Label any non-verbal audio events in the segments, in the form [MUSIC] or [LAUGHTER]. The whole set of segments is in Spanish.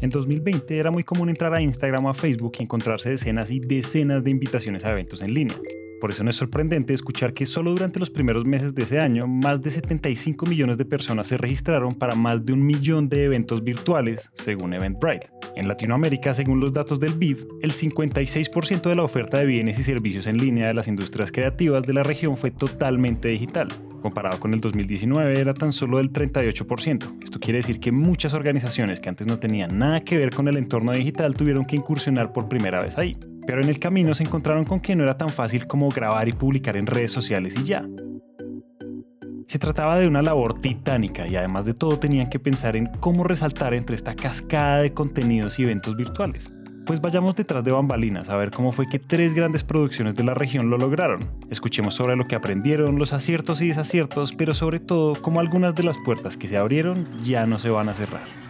En 2020 era muy común entrar a Instagram o a Facebook y encontrarse decenas y decenas de invitaciones a eventos en línea. Por eso no es sorprendente escuchar que solo durante los primeros meses de ese año, más de 75 millones de personas se registraron para más de un millón de eventos virtuales, según Eventbrite. En Latinoamérica, según los datos del BID, el 56% de la oferta de bienes y servicios en línea de las industrias creativas de la región fue totalmente digital. Comparado con el 2019 era tan solo del 38%. Esto quiere decir que muchas organizaciones que antes no tenían nada que ver con el entorno digital tuvieron que incursionar por primera vez ahí pero en el camino se encontraron con que no era tan fácil como grabar y publicar en redes sociales y ya. Se trataba de una labor titánica y además de todo tenían que pensar en cómo resaltar entre esta cascada de contenidos y eventos virtuales. Pues vayamos detrás de bambalinas a ver cómo fue que tres grandes producciones de la región lo lograron. Escuchemos sobre lo que aprendieron, los aciertos y desaciertos, pero sobre todo cómo algunas de las puertas que se abrieron ya no se van a cerrar.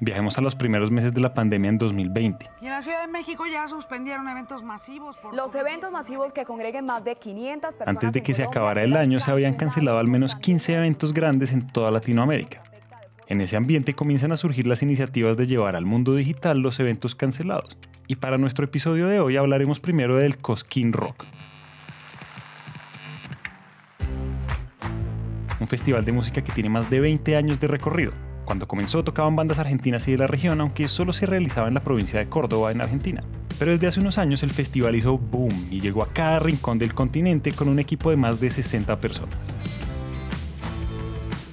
Viajemos a los primeros meses de la pandemia en 2020. Y en la Ciudad de México ya suspendieron eventos masivos. Por los eventos masivos que congreguen más de 500 personas. Antes de que se acabara el año, se habían cancelado al menos 15 eventos grandes en toda Latinoamérica. En ese ambiente comienzan a surgir las iniciativas de llevar al mundo digital los eventos cancelados. Y para nuestro episodio de hoy hablaremos primero del Cosquín Rock, un festival de música que tiene más de 20 años de recorrido. Cuando comenzó tocaban bandas argentinas y de la región, aunque solo se realizaba en la provincia de Córdoba, en Argentina. Pero desde hace unos años el festival hizo boom y llegó a cada rincón del continente con un equipo de más de 60 personas.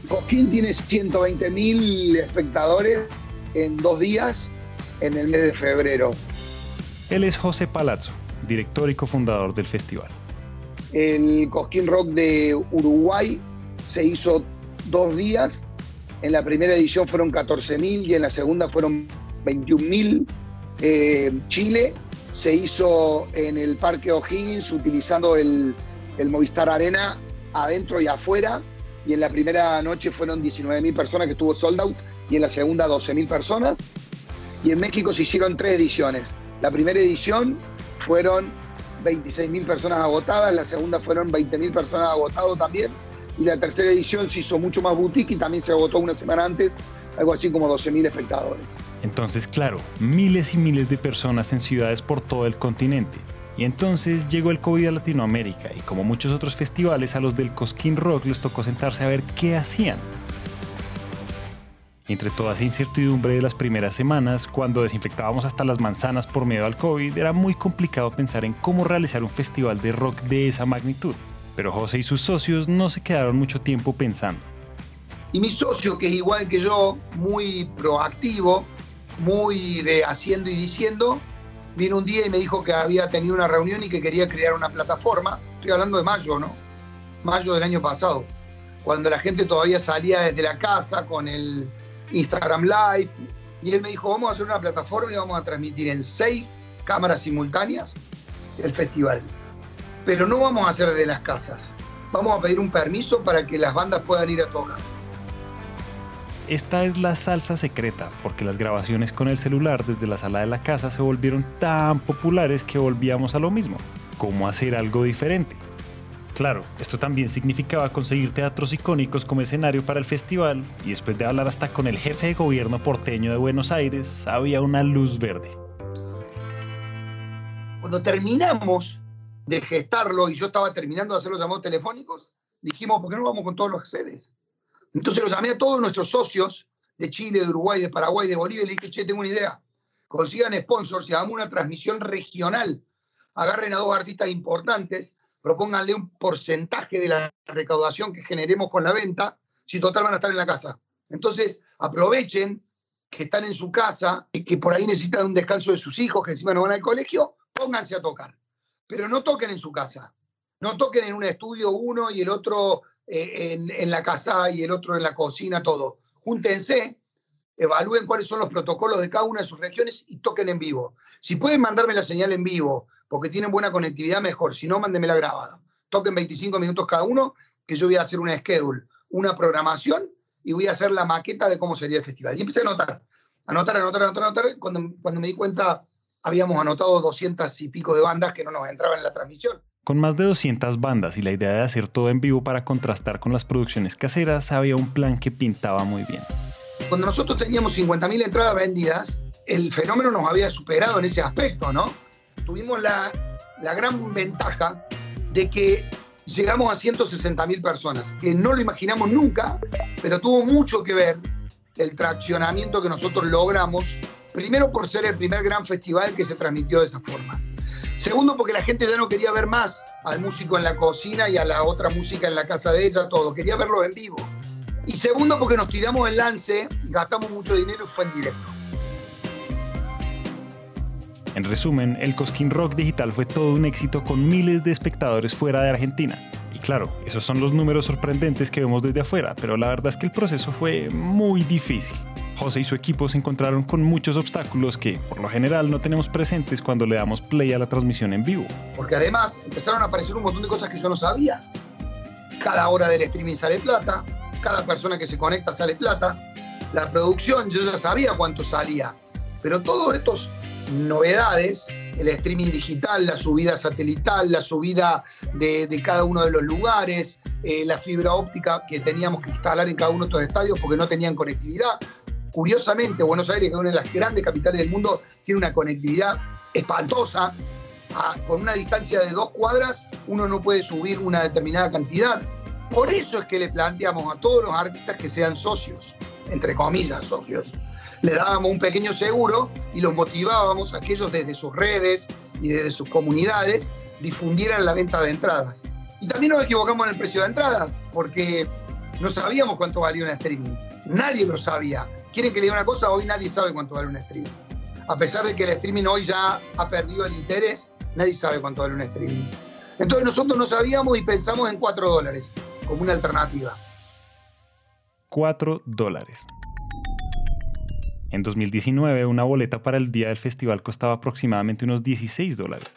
Cosquín tiene 120 mil espectadores en dos días en el mes de febrero. Él es José Palazzo, director y cofundador del festival. El Cosquín Rock de Uruguay se hizo dos días. En la primera edición fueron 14.000 y en la segunda fueron 21.000. Eh, Chile se hizo en el Parque O'Higgins utilizando el, Movistar Arena adentro y afuera. Y en la primera noche fueron 19.000 personas que estuvo sold out y en la segunda 12.000 personas. Y en México se hicieron tres ediciones. La primera edición fueron 26.000 personas agotadas, la segunda fueron 20.000 personas agotadas también y la tercera edición se hizo mucho más boutique y también se agotó una semana antes, algo así como 12.000 espectadores. Entonces, claro, miles y miles de personas en ciudades por todo el continente. Y entonces llegó el COVID a Latinoamérica y como muchos otros festivales a los del Cosquín Rock les tocó sentarse a ver qué hacían. Entre toda esa incertidumbre de las primeras semanas, cuando desinfectábamos hasta las manzanas por miedo al COVID, era muy complicado pensar en cómo realizar un festival de rock de esa magnitud. Pero José y sus socios no se quedaron mucho tiempo pensando. Y mi socio, que es igual que yo, muy proactivo, muy de haciendo y diciendo, vino un día y me dijo que había tenido una reunión y que quería crear una plataforma. Estoy hablando de mayo, ¿no? Mayo del año pasado, cuando la gente todavía salía desde la casa con el Instagram Live. Y él me dijo, vamos a hacer una plataforma y vamos a transmitir en seis cámaras simultáneas el festival pero no vamos a hacer de las casas. Vamos a pedir un permiso para que las bandas puedan ir a tocar. Esta es la salsa secreta, porque las grabaciones con el celular desde la sala de la casa se volvieron tan populares que volvíamos a lo mismo. ¿Cómo hacer algo diferente? Claro, esto también significaba conseguir teatros icónicos como escenario para el festival, y después de hablar hasta con el jefe de gobierno porteño de Buenos Aires, había una luz verde. Cuando terminamos de gestarlo y yo estaba terminando de hacer los llamados telefónicos, dijimos, ¿por qué no vamos con todos los sedes? Entonces los llamé a todos nuestros socios de Chile, de Uruguay, de Paraguay, de Bolivia y le dije, che, tengo una idea. Consigan sponsors y hagamos una transmisión regional. Agarren a dos artistas importantes, propónganle un porcentaje de la recaudación que generemos con la venta, si total van a estar en la casa. Entonces, aprovechen que están en su casa y que por ahí necesitan un descanso de sus hijos, que encima no van al colegio, pónganse a tocar pero no toquen en su casa. No toquen en un estudio uno y el otro eh, en, la casa y el otro en la cocina, todo. Júntense, evalúen cuáles son los protocolos de cada una de sus regiones y toquen en vivo. Si pueden mandarme la señal en vivo, porque tienen buena conectividad, mejor. Si no, mándenmela grabada. Toquen 25 minutos cada uno, que yo voy a hacer una schedule, una programación y voy a hacer la maqueta de cómo sería el festival. Y empecé a anotar, anotar, anotar, anotar, anotar. Cuando, cuando me di cuenta, habíamos anotado 200 y pico de bandas que no nos entraban en la transmisión. Con más de 200 bandas y la idea de hacer todo en vivo para contrastar con las producciones caseras, había un plan que pintaba muy bien. Cuando nosotros teníamos 50.000 entradas vendidas, el fenómeno nos había superado en ese aspecto, ¿no? Tuvimos la, la gran ventaja de que llegamos a 160.000 personas, que no lo imaginamos nunca, pero tuvo mucho que ver el traccionamiento que nosotros logramos, primero por ser el primer gran festival que se transmitió de esa forma. Segundo, porque la gente ya no quería ver más al músico en la cocina y a la otra música en la casa de ella, todo. Quería verlo en vivo. Y segundo, porque nos tiramos el lance, gastamos mucho dinero y fue en directo. En resumen, el Cosquín Rock Digital fue todo un éxito con miles de espectadores fuera de Argentina. Y claro, esos son los números sorprendentes que vemos desde afuera, pero la verdad es que el proceso fue muy difícil. José y su equipo se encontraron con muchos obstáculos que, por lo general, no tenemos presentes cuando le damos play a la transmisión en vivo. Porque además empezaron a aparecer un montón de cosas que yo no sabía. Cada hora del streaming sale plata, cada persona que se conecta sale plata. La producción yo ya sabía cuánto salía, pero todos estos novedades, el streaming digital, la subida satelital, la subida de, cada uno de los lugares, eh, la fibra óptica que teníamos que instalar en cada uno de estos estadios porque no tenían conectividad. Curiosamente, Buenos Aires, que es una de las grandes capitales del mundo, tiene una conectividad espantosa. con una distancia de dos cuadras, uno no puede subir una determinada cantidad. Por eso es que le planteamos a todos los artistas que sean socios, entre comillas, socios. Le dábamos un pequeño seguro y los motivábamos a que ellos desde sus redes y desde sus comunidades difundieran la venta de entradas. Y también nos equivocamos en el precio de entradas, porque no sabíamos cuánto valía un streaming. Nadie lo sabía. ¿Quieren que le diga una cosa? Hoy nadie sabe cuánto vale un streaming. A pesar de que el streaming hoy ya ha perdido el interés, nadie sabe cuánto vale un streaming. Entonces nosotros no sabíamos y pensamos en 4 dólares como una alternativa. 4 dólares. En 2019, una boleta para el día del festival costaba aproximadamente unos 16 dólares.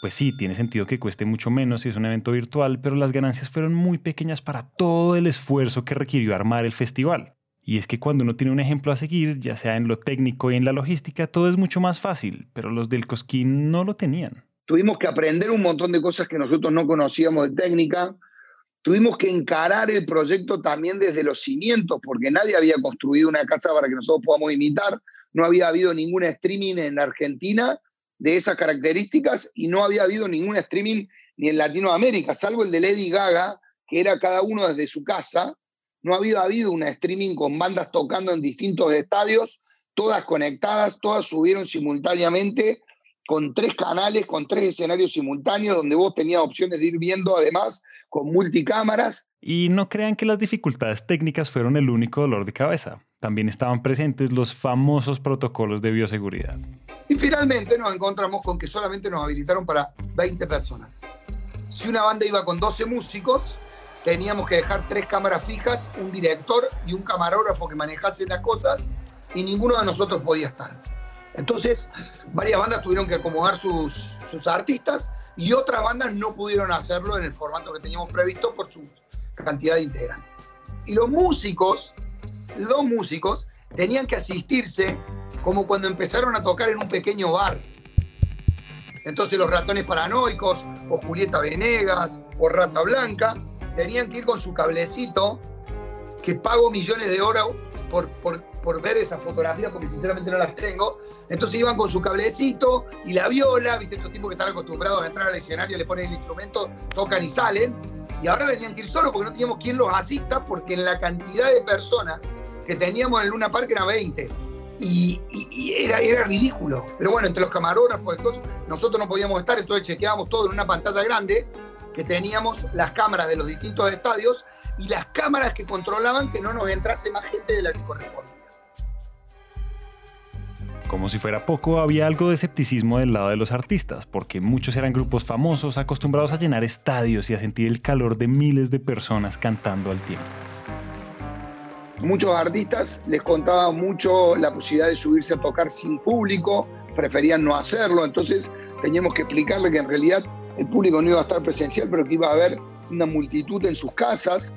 Pues sí, tiene sentido que cueste mucho menos si es un evento virtual, pero las ganancias fueron muy pequeñas para todo el esfuerzo que requirió armar el festival. Y es que cuando uno tiene un ejemplo a seguir, ya sea en lo técnico y en la logística, todo es mucho más fácil, pero los del Cosquín no lo tenían. Tuvimos que aprender un montón de cosas que nosotros no conocíamos de técnica. Tuvimos que encarar el proyecto también desde los cimientos, porque nadie había construido una casa para que nosotros podamos imitar. No había habido ningún streaming en Argentina de esas características y no había habido ningún streaming ni en Latinoamérica, salvo el de Lady Gaga, que era cada uno desde su casa. No ha habido, una streaming con bandas tocando en distintos estadios, todas conectadas, todas subieron simultáneamente con tres canales, con tres escenarios simultáneos, donde vos tenías opciones de ir viendo además con multicámaras. Y no crean que las dificultades técnicas fueron el único dolor de cabeza. También estaban presentes los famosos protocolos de bioseguridad. Y finalmente nos encontramos con que solamente nos habilitaron para 20 personas. Si una banda iba con 12 músicos, teníamos que dejar tres cámaras fijas, un director y un camarógrafo que manejase las cosas y ninguno de nosotros podía estar. Entonces, varias bandas tuvieron que acomodar sus, artistas y otras bandas no pudieron hacerlo en el formato que teníamos previsto por su cantidad de. Y los músicos, los músicos, tenían que asistirse como cuando empezaron a tocar en un pequeño bar. Entonces los ratones paranoicos, o Julieta Venegas, o Rata Blanca, tenían que ir con su cablecito, que pago millones de euros por, por, ver esas fotografías, porque sinceramente no las tengo. Entonces iban con su cablecito y la viola, viste, estos tipos que están acostumbrados a entrar al escenario, le ponen el instrumento, tocan y salen. Y ahora tenían que ir solos porque no teníamos quien los asista, porque en la cantidad de personas que teníamos en Luna Park era 20. Y, era, era ridículo. Pero bueno, entre los camarógrafos, entonces, nosotros no podíamos estar, entonces chequeábamos todo en una pantalla grande que teníamos las cámaras de los distintos estadios y las cámaras que controlaban que no nos entrase más gente de la que correspondía. Como si fuera poco, había algo de escepticismo del lado de los artistas, porque muchos eran grupos famosos acostumbrados a llenar estadios y a sentir el calor de miles de personas cantando al tiempo. Muchos artistas les contaba mucho la posibilidad de subirse a tocar sin público, preferían no hacerlo, entonces teníamos que explicarle que en realidad el público no iba a estar presencial, pero que iba a haber una multitud en sus casas,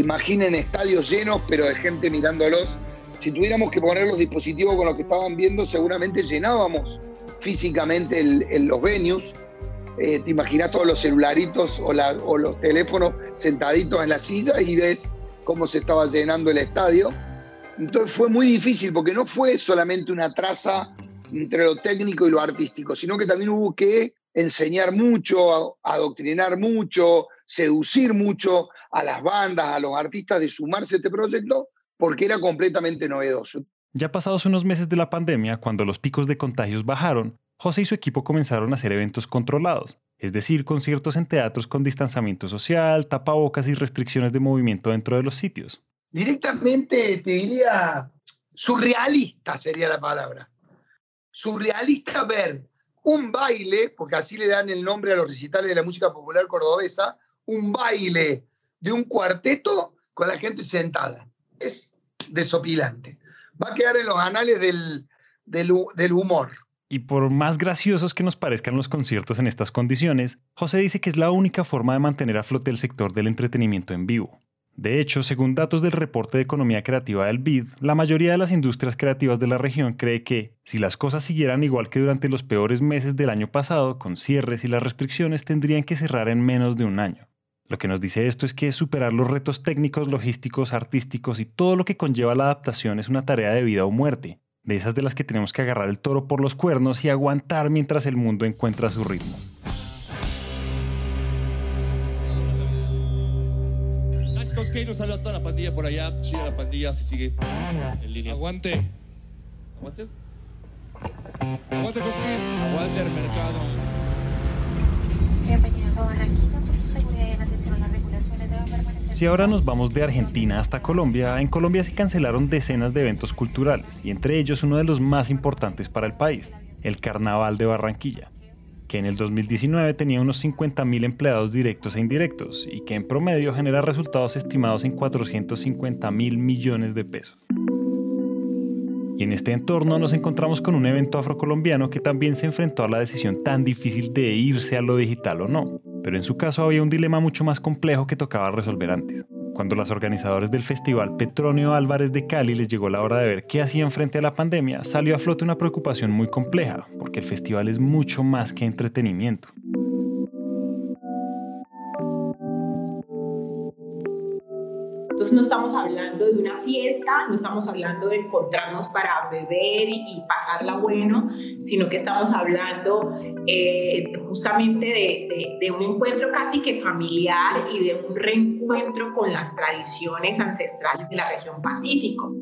imaginen estadios llenos, pero de gente mirándolos si tuviéramos que poner los dispositivos con los que estaban viendo, seguramente llenábamos físicamente los venues. Eh, te imaginas todos los celularitos o, o los teléfonos sentaditos en las sillas y ves cómo se estaba llenando el estadio. Entonces fue muy difícil porque no fue solamente una traza entre lo técnico y lo artístico, sino que también hubo que enseñar mucho, adoctrinar mucho, seducir mucho a las bandas, a los artistas de sumarse a este proyecto, porque era completamente novedoso. Ya pasados unos meses de la pandemia, cuando los picos de contagios bajaron, José y su equipo comenzaron a hacer eventos controlados, es decir, conciertos en teatros con distanciamiento social, tapabocas y restricciones de movimiento dentro de los sitios. Directamente te diría surrealista sería la palabra. Surrealista ver un baile, porque así le dan el nombre a los recitales de la música popular cordobesa, un baile de un cuarteto con la gente sentada es desopilante. Va a quedar en los anales del, del, humor. Y por más graciosos que nos parezcan los conciertos en estas condiciones, José dice que es la única forma de mantener a flote el sector del entretenimiento en vivo. De hecho, según datos del reporte de economía creativa del BID, la mayoría de las industrias creativas de la región cree que, si las cosas siguieran igual que durante los peores meses del año pasado, con cierres y las restricciones tendrían que cerrar en menos de un año. Lo que nos dice esto es que superar los retos técnicos, logísticos, artísticos y todo lo que conlleva la adaptación es una tarea de vida o muerte, de esas de las que tenemos que agarrar el toro por los cuernos y aguantar mientras el mundo encuentra su ritmo. nos saluda toda la pandilla por allá. Sí, la pandilla se sigue en línea. Aguante. Aguante. Aguante, Cosquín. Aguante el mercado. Bienvenidos a Barranquilla. Si ahora nos vamos de Argentina hasta Colombia, en Colombia se cancelaron decenas de eventos culturales, y entre ellos uno de los más importantes para el país, el Carnaval de Barranquilla, que en el 2019 tenía unos 50.000 empleados directos e indirectos, y que en promedio genera resultados estimados en 450 mil millones de pesos. Y en este entorno nos encontramos con un evento afrocolombiano que también se enfrentó a la decisión tan difícil de irse a lo digital o no pero en su caso había un dilema mucho más complejo que tocaba resolver antes. Cuando los organizadores del festival Petronio Álvarez de Cali les llegó la hora de ver qué hacían frente a la pandemia, salió a flote una preocupación muy compleja, porque el festival es mucho más que entretenimiento. Entonces no estamos hablando de una fiesta, no estamos hablando de encontrarnos para beber y, pasarla bueno, sino que estamos hablando eh, justamente de, de un encuentro casi que familiar y de un reencuentro con las tradiciones ancestrales de la región Pacífico.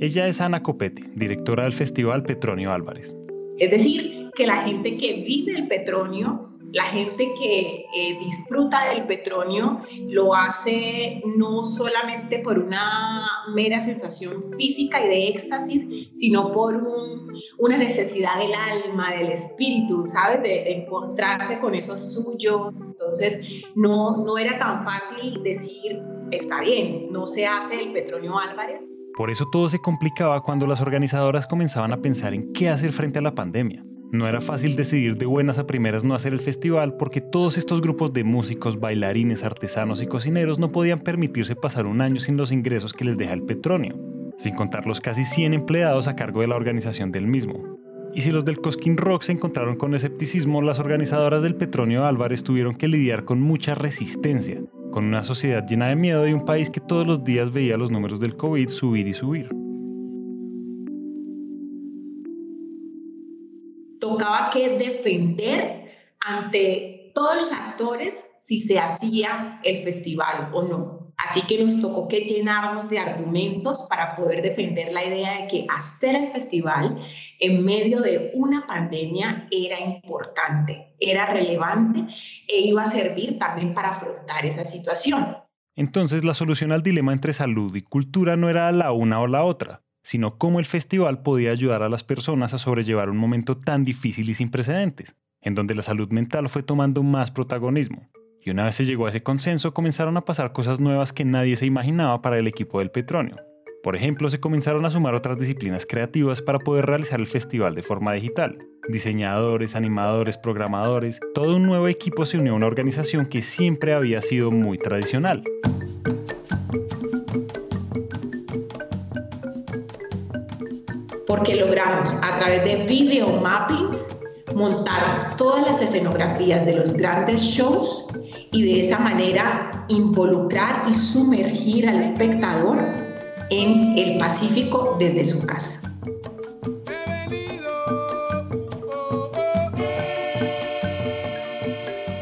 Ella es Ana Copete, directora del Festival Petronio Álvarez. Es decir, que la gente que vive el petróleo la gente que eh, disfruta del petróleo lo hace no solamente por una mera sensación física y de éxtasis, sino por una necesidad del alma, del espíritu, ¿sabes? De, encontrarse con esos suyos. Entonces, no, no era tan fácil decir, está bien, no se hace el petróleo Álvarez. Por eso todo se complicaba cuando las organizadoras comenzaban a pensar en qué hacer frente a la pandemia. No era fácil decidir de buenas a primeras no hacer el festival porque todos estos grupos de músicos, bailarines, artesanos y cocineros no podían permitirse pasar un año sin los ingresos que les deja el petróleo, sin contar los casi 100 empleados a cargo de la organización del mismo. Y si los del Cosquín Rock se encontraron con escepticismo, las organizadoras del Petronio Álvarez tuvieron que lidiar con mucha resistencia, con una sociedad llena de miedo y un país que todos los días veía los números del COVID subir y subir. Tocaba que defender ante todos los actores si se hacía el festival o no. Así que nos tocó que llenarnos de argumentos para poder defender la idea de que hacer el festival en medio de una pandemia era importante, era relevante e iba a servir también para afrontar esa situación. Entonces la solución al dilema entre salud y cultura no era la una o la otra, sino cómo el festival podía ayudar a las personas a sobrellevar un momento tan difícil y sin precedentes, en donde la salud mental fue tomando más protagonismo. Y una vez se llegó a ese consenso, comenzaron a pasar cosas nuevas que nadie se imaginaba para el equipo del Petronio. Por ejemplo, se comenzaron a sumar otras disciplinas creativas para poder realizar el festival de forma digital. Diseñadores, animadores, programadores, todo un nuevo equipo se unió a una organización que siempre había sido muy tradicional. Porque logramos a través de video mappings montar todas las escenografías de los grandes shows y de esa manera involucrar y sumergir al espectador en el Pacífico desde su casa.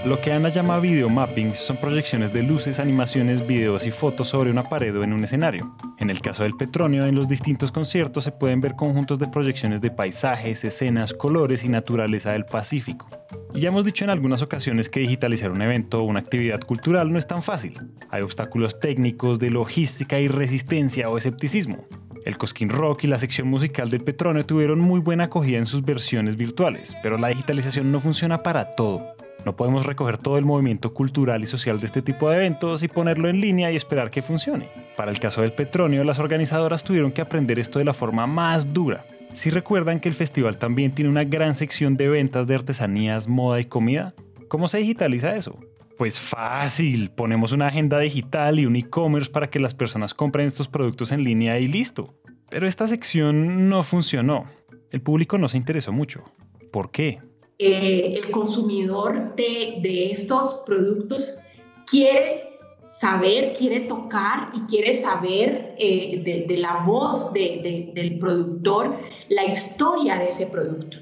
Lo que Ana llama videomapping son proyecciones de luces, animaciones, videos y fotos sobre una pared o en un escenario. En el caso del Petronio, en los distintos conciertos se pueden ver conjuntos de proyecciones de paisajes, escenas, colores y naturaleza del Pacífico. Ya hemos dicho en algunas ocasiones que digitalizar un evento o una actividad cultural no es tan fácil. Hay obstáculos técnicos de logística y resistencia o escepticismo. El Cosquín Rock y la sección musical del Petronio tuvieron muy buena acogida en sus versiones virtuales, pero la digitalización no funciona para todo. No podemos recoger todo el movimiento cultural y social de este tipo de eventos y ponerlo en línea y esperar que funcione. Para el caso del Petronio, las organizadoras tuvieron que aprender esto de la forma más dura. Si recuerdan que el festival también tiene una gran sección de ventas de artesanías, moda y comida, ¿cómo se digitaliza eso? Pues fácil, ponemos una agenda digital y un e-commerce para que las personas compren estos productos en línea y listo. Pero esta sección no funcionó. El público no se interesó mucho. ¿Por qué? Eh, el consumidor de, estos productos quiere saber, quiere tocar y quiere saber eh, de, la voz del productor la historia de ese producto,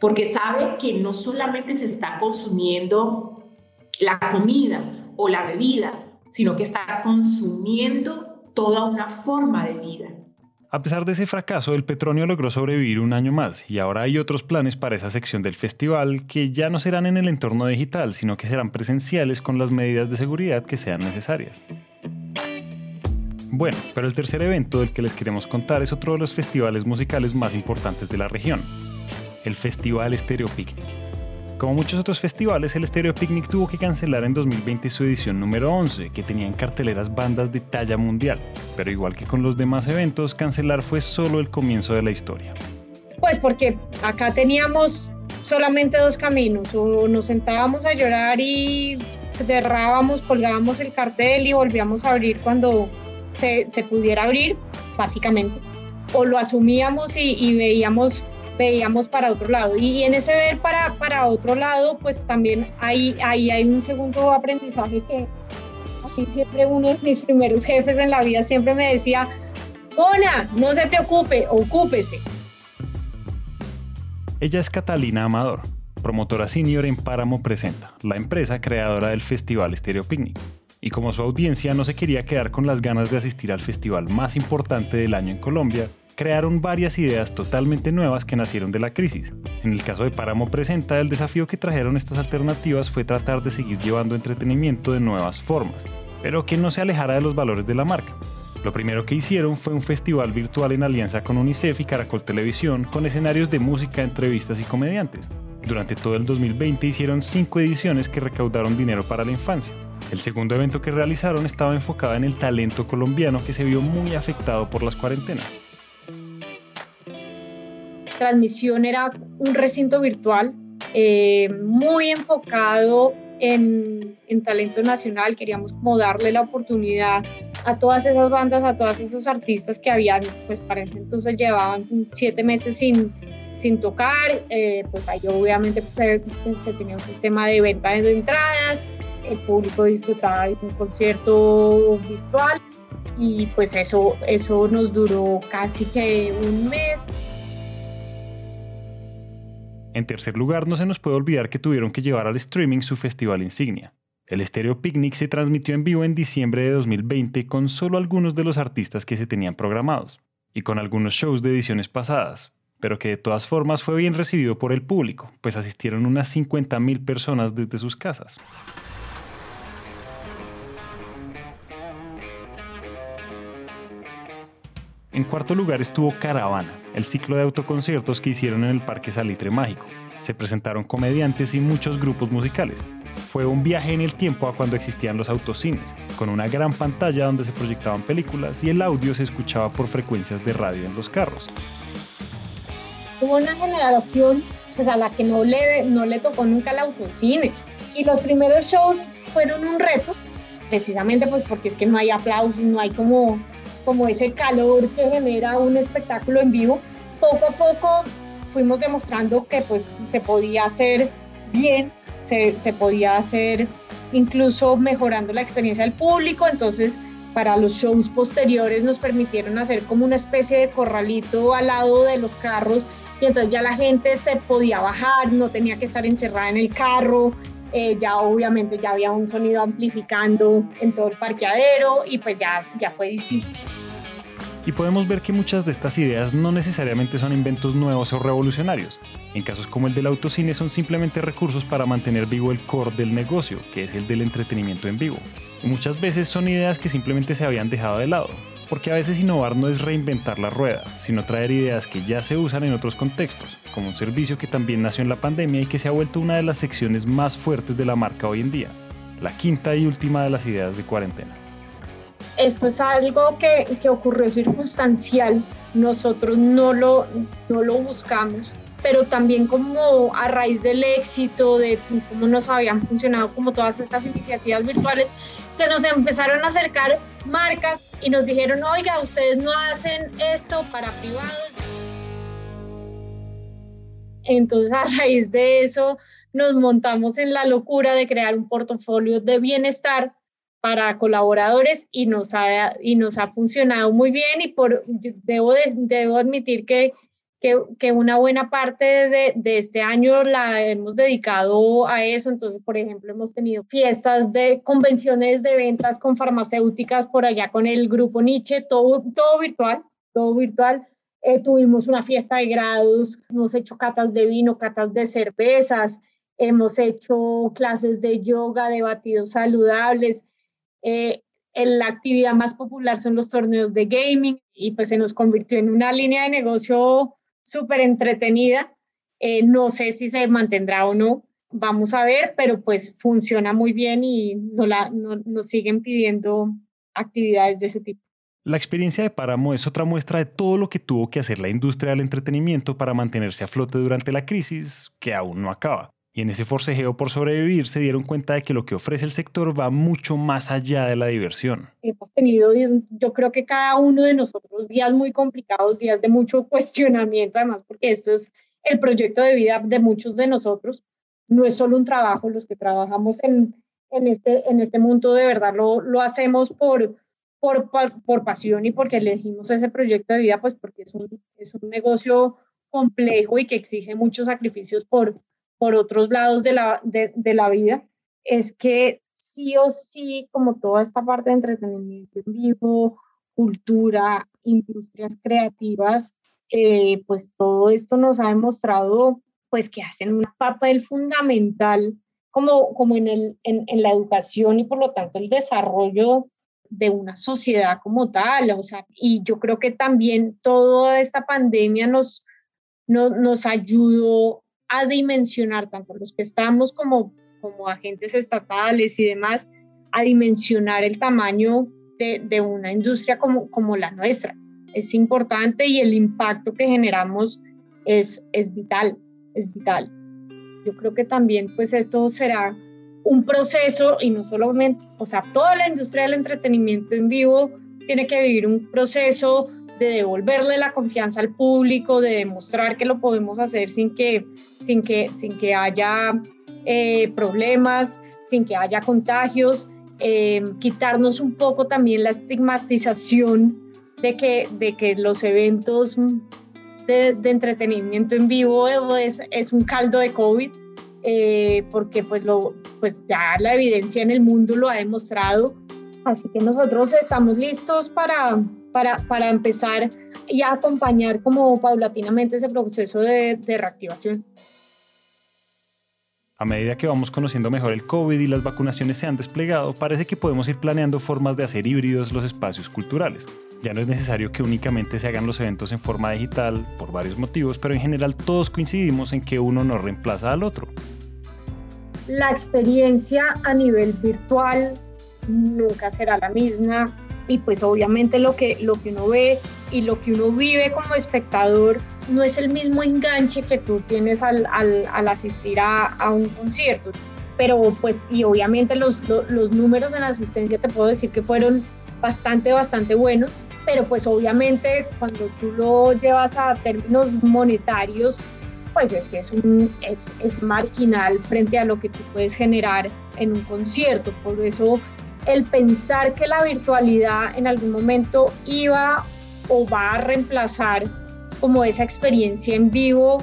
porque sabe que no solamente se está consumiendo la comida o la bebida, sino que está consumiendo toda una forma de vida. A pesar de ese fracaso, el Petronio logró sobrevivir un año más y ahora hay otros planes para esa sección del festival que ya no serán en el entorno digital, sino que serán presenciales con las medidas de seguridad que sean necesarias. Bueno, pero el tercer evento del que les queremos contar es otro de los festivales musicales más importantes de la región, el Festival Stereo Picnic. Como muchos otros festivales, el Stereo Picnic tuvo que cancelar en 2020 su edición número 11, que tenía en carteleras bandas de talla mundial. Pero igual que con los demás eventos, cancelar fue solo el comienzo de la historia. Pues porque acá teníamos solamente dos caminos, o nos sentábamos a llorar y cerrábamos, colgábamos el cartel y volvíamos a abrir cuando se, pudiera abrir, básicamente. O lo asumíamos y veíamos veíamos para otro lado. Y en ese ver para, para otro lado, pues también ahí, ahí hay un segundo aprendizaje que a mí siempre uno de mis primeros jefes en la vida siempre me decía, Mona, no se preocupe, ocúpese. Ella es Catalina Amador, promotora senior en Páramo Presenta, la empresa creadora del Festival Stereo Picnic. Y como su audiencia no se quería quedar con las ganas de asistir al festival más importante del año en Colombia, crearon varias ideas totalmente nuevas que nacieron de la crisis. En el caso de Páramo Presenta, el desafío que trajeron estas alternativas fue tratar de seguir llevando entretenimiento de nuevas formas, pero que no se alejara de los valores de la marca. Lo primero que hicieron fue un festival virtual en alianza con UNICEF y Caracol Televisión, con escenarios de música, entrevistas y comediantes. Durante todo el 2020 hicieron cinco ediciones que recaudaron dinero para la infancia. El segundo evento que realizaron estaba enfocado en el talento colombiano que se vio muy afectado por las cuarentenas transmisión era un recinto virtual eh, muy enfocado en, en, talento nacional. Queríamos como darle la oportunidad a todas esas bandas, a todos esos artistas que habían, pues para ese entonces llevaban siete meses sin, sin tocar. Eh, pues ahí obviamente pues, se, tenía un sistema de venta de entradas, el público disfrutaba de un concierto virtual y pues eso, eso nos duró casi que un mes. En tercer lugar, no se nos puede olvidar que tuvieron que llevar al streaming su festival insignia. El Stereo Picnic se transmitió en vivo en diciembre de 2020 con solo algunos de los artistas que se tenían programados, y con algunos shows de ediciones pasadas, pero que de todas formas fue bien recibido por el público, pues asistieron unas 50.000 personas desde sus casas. En cuarto lugar estuvo Caravana, el ciclo de autoconciertos que hicieron en el Parque Salitre Mágico. Se presentaron comediantes y muchos grupos musicales. Fue un viaje en el tiempo a cuando existían los autocines, con una gran pantalla donde se proyectaban películas y el audio se escuchaba por frecuencias de radio en los carros. Hubo una generación pues, a la que no le, no le tocó nunca el autocine. Y los primeros shows fueron un reto, precisamente pues porque es que no hay aplausos, no hay como, como ese calor que genera un espectáculo en vivo. Poco a poco fuimos demostrando que pues se podía hacer bien, se, se podía hacer incluso mejorando la experiencia del público, entonces para los shows posteriores nos permitieron hacer como una especie de corralito al lado de los carros y entonces ya la gente se podía bajar, no tenía que estar encerrada en el carro, eh, ya obviamente ya había un sonido amplificando en todo el parqueadero y pues ya, ya fue distinto. Y podemos ver que muchas de estas ideas no necesariamente son inventos nuevos o revolucionarios. En casos como el del autocine son simplemente recursos para mantener vivo el core del negocio, que es el del entretenimiento en vivo. Y muchas veces son ideas que simplemente se habían dejado de lado, porque a veces innovar no es reinventar la rueda, sino traer ideas que ya se usan en otros contextos, como un servicio que también nació en la pandemia y que se ha vuelto una de las secciones más fuertes de la marca hoy en día, la quinta y última de las ideas de cuarentena. Esto es algo que, que ocurrió circunstancial, nosotros no lo, no lo buscamos, pero también como a raíz del éxito, de cómo nos habían funcionado como todas estas iniciativas virtuales, se nos empezaron a acercar marcas y nos dijeron, oiga, ustedes no hacen esto para privados. Entonces a raíz de eso nos montamos en la locura de crear un portafolio de bienestar para colaboradores y nos ha, y nos ha funcionado muy bien y por, debo, debo admitir que que, una buena parte de, de, este año la hemos dedicado a eso. Entonces, por ejemplo, hemos tenido fiestas de convenciones de ventas con farmacéuticas por allá con el grupo Nietzsche, todo, todo virtual, todo virtual. Eh, tuvimos una fiesta de grados, hemos hecho catas de vino, catas de cervezas, hemos hecho clases de yoga, de batidos saludables. Eh, la actividad más popular son los torneos de gaming y pues se nos convirtió en una línea de negocio súper entretenida. Eh, no sé si se mantendrá o no, vamos a ver, pero pues funciona muy bien y no la, nos siguen pidiendo actividades de ese tipo. La experiencia de Páramo es otra muestra de todo lo que tuvo que hacer la industria del entretenimiento para mantenerse a flote durante la crisis, que aún no acaba. Y en ese forcejeo por sobrevivir se dieron cuenta de que lo que ofrece el sector va mucho más allá de la diversión. Hemos tenido, yo creo que cada uno de nosotros, días muy complicados, días de mucho [LAUGHS] cuestionamiento, además, porque esto es el proyecto de vida de muchos de nosotros. No es solo un trabajo, los que trabajamos en, en, este, en este mundo de verdad lo, lo hacemos por, por, por, pasión y porque elegimos ese proyecto de vida, pues porque es un, es un negocio complejo y que exige muchos sacrificios por, por otros lados de la, de, la vida, es que sí o sí, como toda esta parte de entretenimiento en vivo, cultura, industrias creativas, eh, pues todo esto nos ha demostrado pues que hacen una papel fundamental como, como en, el, en, la educación y por lo tanto el desarrollo de una sociedad como tal. O sea, y yo creo que también toda esta pandemia nos, nos, nos ayudó a dimensionar, tanto los que estamos como, como agentes estatales y demás, a dimensionar el tamaño de, de una industria como, como la nuestra. Es importante y el impacto que generamos es, es vital, es vital. Yo creo que también pues esto será un proceso y no solamente, o sea, toda la industria del entretenimiento en vivo tiene que vivir un proceso de devolverle la confianza al público, de demostrar que lo podemos hacer sin que, sin que, sin que haya eh, problemas, sin que haya contagios, eh, quitarnos un poco también la estigmatización de que, de que los eventos de, entretenimiento en vivo es, es, un caldo de COVID, eh, porque pues, lo, pues ya la evidencia en el mundo lo ha demostrado. Así que nosotros estamos listos para, para, para empezar y acompañar como paulatinamente ese proceso de, de reactivación. A medida que vamos conociendo mejor el COVID y las vacunaciones se han desplegado, parece que podemos ir planeando formas de hacer híbridos los espacios culturales. Ya no es necesario que únicamente se hagan los eventos en forma digital por varios motivos, pero en general todos coincidimos en que uno no reemplaza al otro. La experiencia a nivel virtual nunca será la misma y pues obviamente lo que, lo que uno ve y lo que uno vive como espectador no es el mismo enganche que tú tienes al, asistir a, un concierto. Pero pues y obviamente los, los números en asistencia te puedo decir que fueron bastante, bastante buenos, pero pues obviamente cuando tú lo llevas a términos monetarios, pues es que es, un, es, es marginal frente a lo que tú puedes generar en un concierto. Por eso el pensar que la virtualidad en algún momento iba o va a reemplazar como esa experiencia en vivo,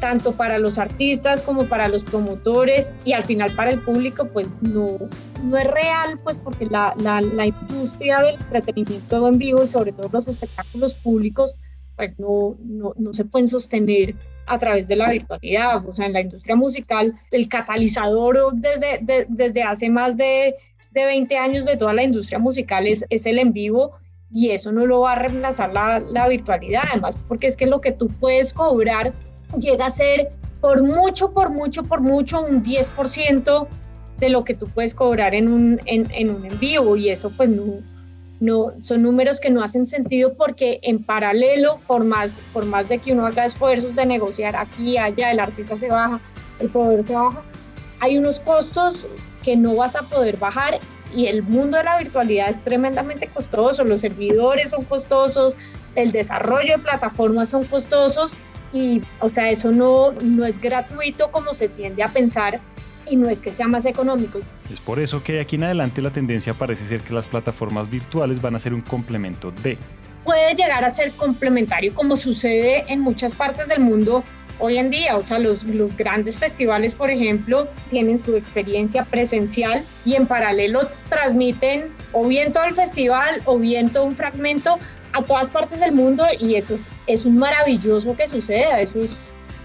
tanto para los artistas como para los promotores y al final para el público, pues no, no es real, pues porque la, la, industria del entretenimiento en vivo y sobre todo los espectáculos públicos, pues no, no, no se pueden sostener a través de la virtualidad. O sea, en la industria musical, el catalizador desde, desde hace más de de 20 años de toda la industria musical es, es el en vivo y eso no lo va a reemplazar la, la virtualidad, además, porque es que lo que tú puedes cobrar llega a ser por mucho, por mucho, por mucho, un 10% de lo que tú puedes cobrar en un en, un en vivo y eso pues no, no son números que no hacen sentido porque en paralelo por más por más de que uno haga esfuerzos de negociar aquí allá el artista se baja el proveedor se baja hay unos costos que no vas a poder bajar y el mundo de la virtualidad es tremendamente costoso, los servidores son costosos, el desarrollo de plataformas son costosos y, o sea, eso no, no es gratuito como se tiende a pensar y no es que sea más económico. Es por eso que de aquí en adelante la tendencia parece ser que las plataformas virtuales van a ser un complemento de. Puede llegar a ser complementario como sucede en muchas partes del mundo hoy en día. O sea, los, los grandes festivales, por ejemplo, tienen su experiencia presencial y en paralelo transmiten o bien todo el festival o bien todo un fragmento a todas partes del mundo y eso es, un maravilloso que suceda. Eso es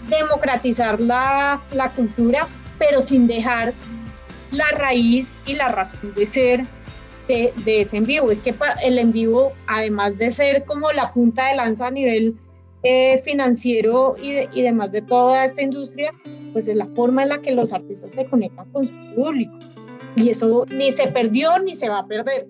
democratizar la, la cultura, pero sin dejar la raíz y la razón de ser de, de, ese en vivo. Es que el en vivo, además de ser como la punta de lanza a nivel eh, financiero y, y demás de toda esta industria, pues es la forma en la que los artistas se conectan con su público. Y eso ni se perdió ni se va a perder.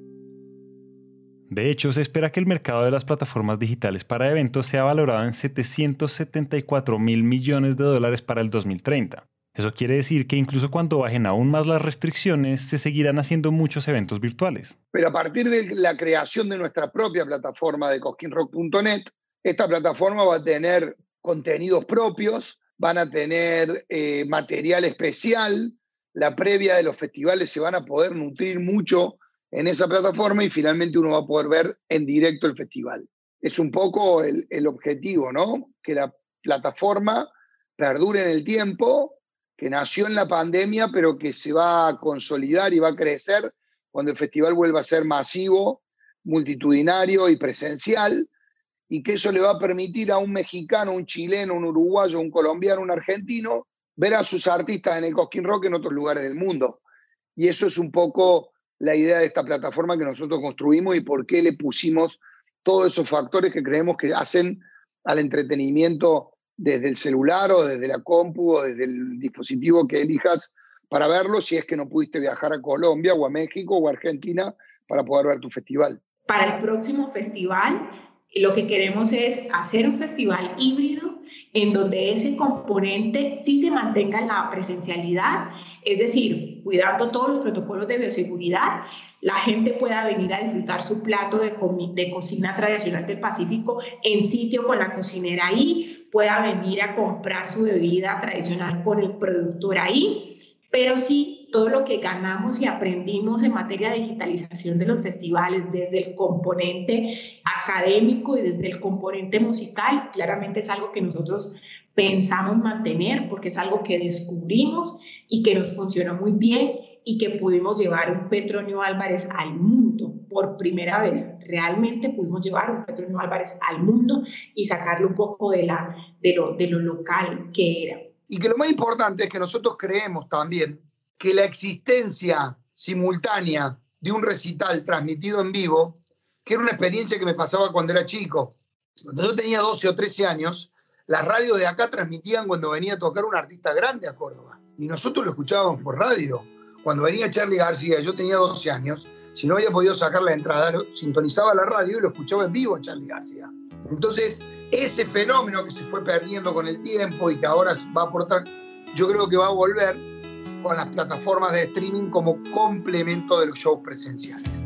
De hecho, se espera que el mercado de las plataformas digitales para eventos sea valorado en 774 mil millones de dólares para el 2030. Eso quiere decir que incluso cuando bajen aún más las restricciones, se seguirán haciendo muchos eventos virtuales. Pero a partir de la creación de nuestra propia plataforma de cosquinrock.net, esta plataforma va a tener contenidos propios, van a tener eh, material especial, la previa de los festivales se van a poder nutrir mucho en esa plataforma y finalmente uno va a poder ver en directo el festival. Es un poco el, el objetivo, ¿no? Que la plataforma perdure en el tiempo, que nació en la pandemia, pero que se va a consolidar y va a crecer cuando el festival vuelva a ser masivo, multitudinario y presencial y que eso le va a permitir a un mexicano, un chileno, un uruguayo, un colombiano, un argentino, ver a sus artistas en el Cosquín Rock en otros lugares del mundo. Y eso es un poco la idea de esta plataforma que nosotros construimos y por qué le pusimos todos esos factores que creemos que hacen al entretenimiento desde el celular o desde la compu o desde el dispositivo que elijas para verlo si es que no pudiste viajar a Colombia o a México o a Argentina para poder ver tu festival. Para el próximo festival lo que queremos es hacer un festival híbrido en donde ese componente sí se mantenga en la presencialidad, es decir, cuidando todos los protocolos de bioseguridad, la gente pueda venir a disfrutar su plato de, de cocina tradicional del Pacífico en sitio con la cocinera ahí, pueda venir a comprar su bebida tradicional con el productor ahí, pero sí todo lo que ganamos y aprendimos en materia de digitalización de los festivales, desde el componente académico y desde el componente musical, claramente es algo que nosotros pensamos mantener porque es algo que descubrimos y que nos funciona muy bien y que pudimos llevar un Petronio Álvarez al mundo por primera vez. Realmente pudimos llevar un Petronio Álvarez al mundo y sacarlo un poco de, la, de, lo, de lo local que era. Y que lo más importante es que nosotros creemos también que la existencia simultánea de un recital transmitido en vivo, que era una experiencia que me pasaba cuando era chico. Cuando yo tenía 12 o 13 años, las radios de acá transmitían cuando venía a tocar un artista grande a Córdoba. Y nosotros lo escuchábamos por radio. Cuando venía Charlie García, yo tenía 12 años, si no había podido sacar la entrada, sintonizaba la radio y lo escuchaba en vivo a Charlie García. Entonces, ese fenómeno que se fue perdiendo con el tiempo y que ahora va a aportar, yo creo que va a volver con las plataformas de streaming como complemento de los shows presenciales.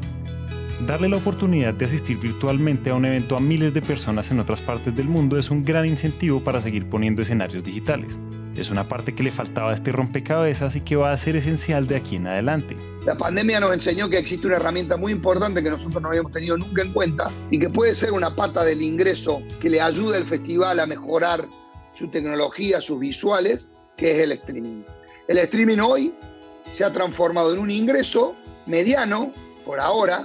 Darle la oportunidad de asistir virtualmente a un evento a miles de personas en otras partes del mundo es un gran incentivo para seguir poniendo escenarios digitales. Es una parte que le faltaba a este rompecabezas y que va a ser esencial de aquí en adelante. La pandemia nos enseñó que existe una herramienta muy importante que nosotros no habíamos tenido nunca en cuenta y que puede ser una pata del ingreso que le ayude al festival a mejorar su tecnología, sus visuales, que es el streaming. El streaming hoy se ha transformado en un ingreso mediano, por ahora,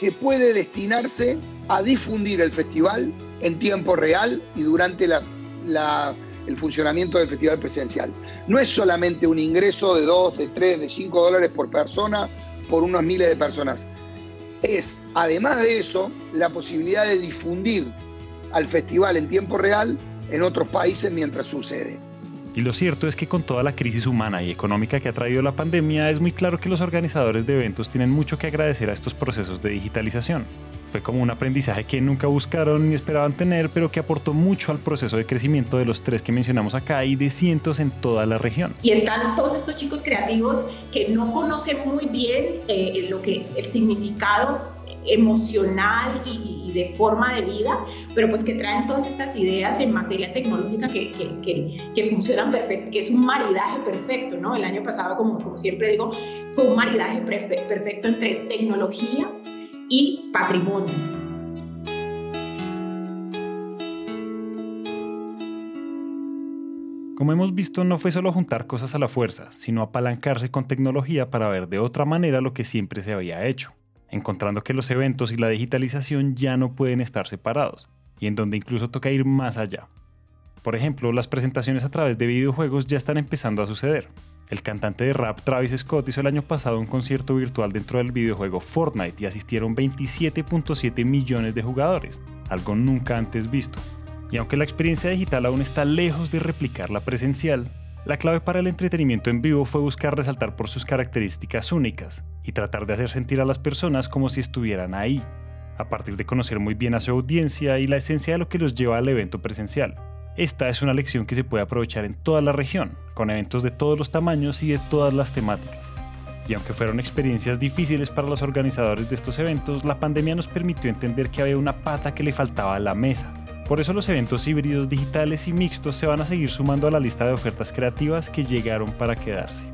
que puede destinarse a difundir el festival en tiempo real y durante el funcionamiento del festival presencial. No es solamente un ingreso de 2, de 3, de 5 dólares por persona por unos miles de personas. Es, además de eso, la posibilidad de difundir al festival en tiempo real en otros países mientras sucede. Y lo cierto es que con toda la crisis humana y económica que ha traído la pandemia, es muy claro que los organizadores de eventos tienen mucho que agradecer a estos procesos de digitalización. Fue como un aprendizaje que nunca buscaron ni esperaban tener, pero que aportó mucho al proceso de crecimiento de los tres que mencionamos acá y de cientos en toda la región. Y están todos estos chicos creativos que no conocen muy bien eh, lo que el significado emocional y, de forma de vida, pero pues que traen todas estas ideas en materia tecnológica que, que, que, funcionan perfecto, que es un maridaje perfecto, ¿no? El año pasado, como, como siempre digo, fue un maridaje perfecto entre tecnología y patrimonio. Como hemos visto, no fue solo juntar cosas a la fuerza, sino apalancarse con tecnología para ver de otra manera lo que siempre se había hecho encontrando que los eventos y la digitalización ya no pueden estar separados, y en donde incluso toca ir más allá. Por ejemplo, las presentaciones a través de videojuegos ya están empezando a suceder. El cantante de rap Travis Scott hizo el año pasado un concierto virtual dentro del videojuego Fortnite y asistieron 27.7 millones de jugadores, algo nunca antes visto. Y aunque la experiencia digital aún está lejos de replicar la presencial, la clave para el entretenimiento en vivo fue buscar resaltar por sus características únicas y tratar de hacer sentir a las personas como si estuvieran ahí, a partir de conocer muy bien a su audiencia y la esencia de lo que los lleva al evento presencial. Esta es una lección que se puede aprovechar en toda la región, con eventos de todos los tamaños y de todas las temáticas. Y aunque fueron experiencias difíciles para los organizadores de estos eventos, la pandemia nos permitió entender que había una pata que le faltaba a la mesa, por eso los eventos híbridos digitales y mixtos se van a seguir sumando a la lista de ofertas creativas que llegaron para quedarse.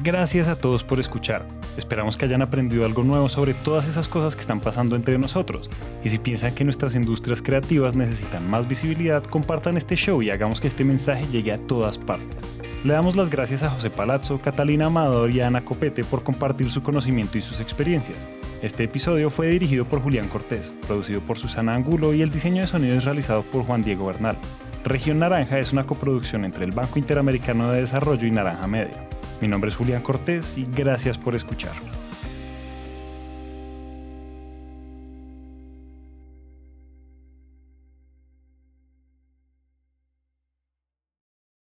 Gracias a todos por escuchar. Esperamos que hayan aprendido algo nuevo sobre todas esas cosas que están pasando entre nosotros. Y si piensan que nuestras industrias creativas necesitan más visibilidad, compartan este show y hagamos que este mensaje llegue a todas partes. Le damos las gracias a José Palazzo, Catalina Amador y Ana Copete por compartir su conocimiento y sus experiencias. Este episodio fue dirigido por Julián Cortés, producido por Susana Angulo y el diseño de sonido es realizado por Juan Diego Bernal. Región Naranja es una coproducción entre el Banco Interamericano de Desarrollo y Naranja Media. Mi nombre es Julián Cortés y gracias por escuchar.